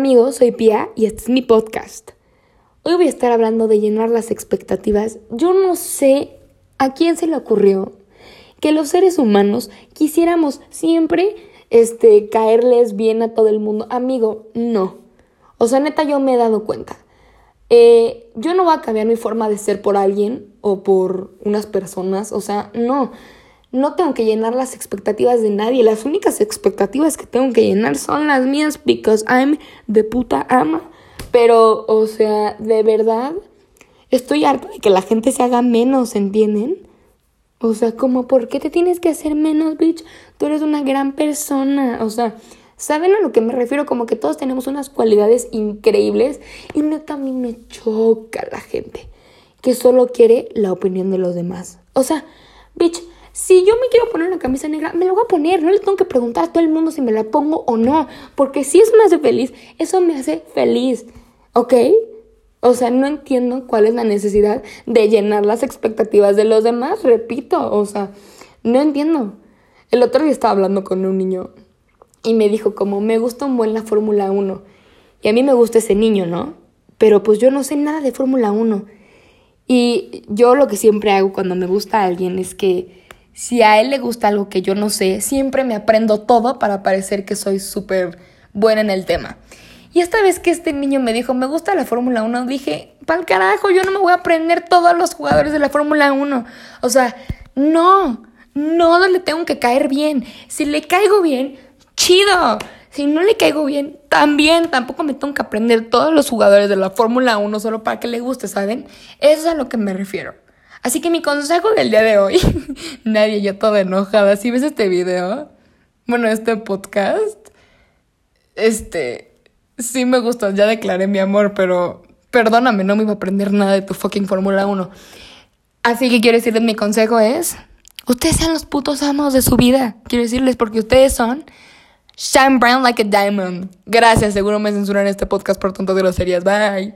amigos, soy Pia y este es mi podcast. Hoy voy a estar hablando de llenar las expectativas. Yo no sé a quién se le ocurrió que los seres humanos quisiéramos siempre este, caerles bien a todo el mundo. Amigo, no. O sea, neta, yo me he dado cuenta. Eh, yo no voy a cambiar mi forma de ser por alguien o por unas personas. O sea, no. No tengo que llenar las expectativas de nadie. Las únicas expectativas que tengo que llenar son las mías because I'm de puta ama. Pero, o sea, de verdad, estoy harta de que la gente se haga menos, ¿entienden? O sea, como, ¿por qué te tienes que hacer menos, bitch? Tú eres una gran persona. O sea, ¿saben a lo que me refiero? Como que todos tenemos unas cualidades increíbles y neta a mí me choca la gente que solo quiere la opinión de los demás. O sea, bitch, si yo me quiero poner una camisa negra, me la voy a poner. No le tengo que preguntar a todo el mundo si me la pongo o no. Porque si eso me hace feliz, eso me hace feliz. ¿Ok? O sea, no entiendo cuál es la necesidad de llenar las expectativas de los demás. Repito, o sea, no entiendo. El otro día estaba hablando con un niño y me dijo como, me gusta un buen la Fórmula 1. Y a mí me gusta ese niño, ¿no? Pero pues yo no sé nada de Fórmula 1. Y yo lo que siempre hago cuando me gusta a alguien es que si a él le gusta algo que yo no sé, siempre me aprendo todo para parecer que soy súper buena en el tema. Y esta vez que este niño me dijo, me gusta la Fórmula 1, dije, pa'l carajo, yo no me voy a aprender todos los jugadores de la Fórmula 1. O sea, no, no le tengo que caer bien. Si le caigo bien, chido. Si no le caigo bien, también tampoco me tengo que aprender todos los jugadores de la Fórmula 1 solo para que le guste, ¿saben? Eso es a lo que me refiero. Así que mi consejo del día de hoy, nadie, yo toda enojada, si ves este video, bueno, este podcast, este, sí me gusta, ya declaré mi amor, pero perdóname, no me iba a aprender nada de tu fucking Fórmula 1. Así que quiero decirles, mi consejo es, ustedes sean los putos amos de su vida. Quiero decirles, porque ustedes son shine brown like a diamond. Gracias, seguro me censuran este podcast por tontas groserías. Bye.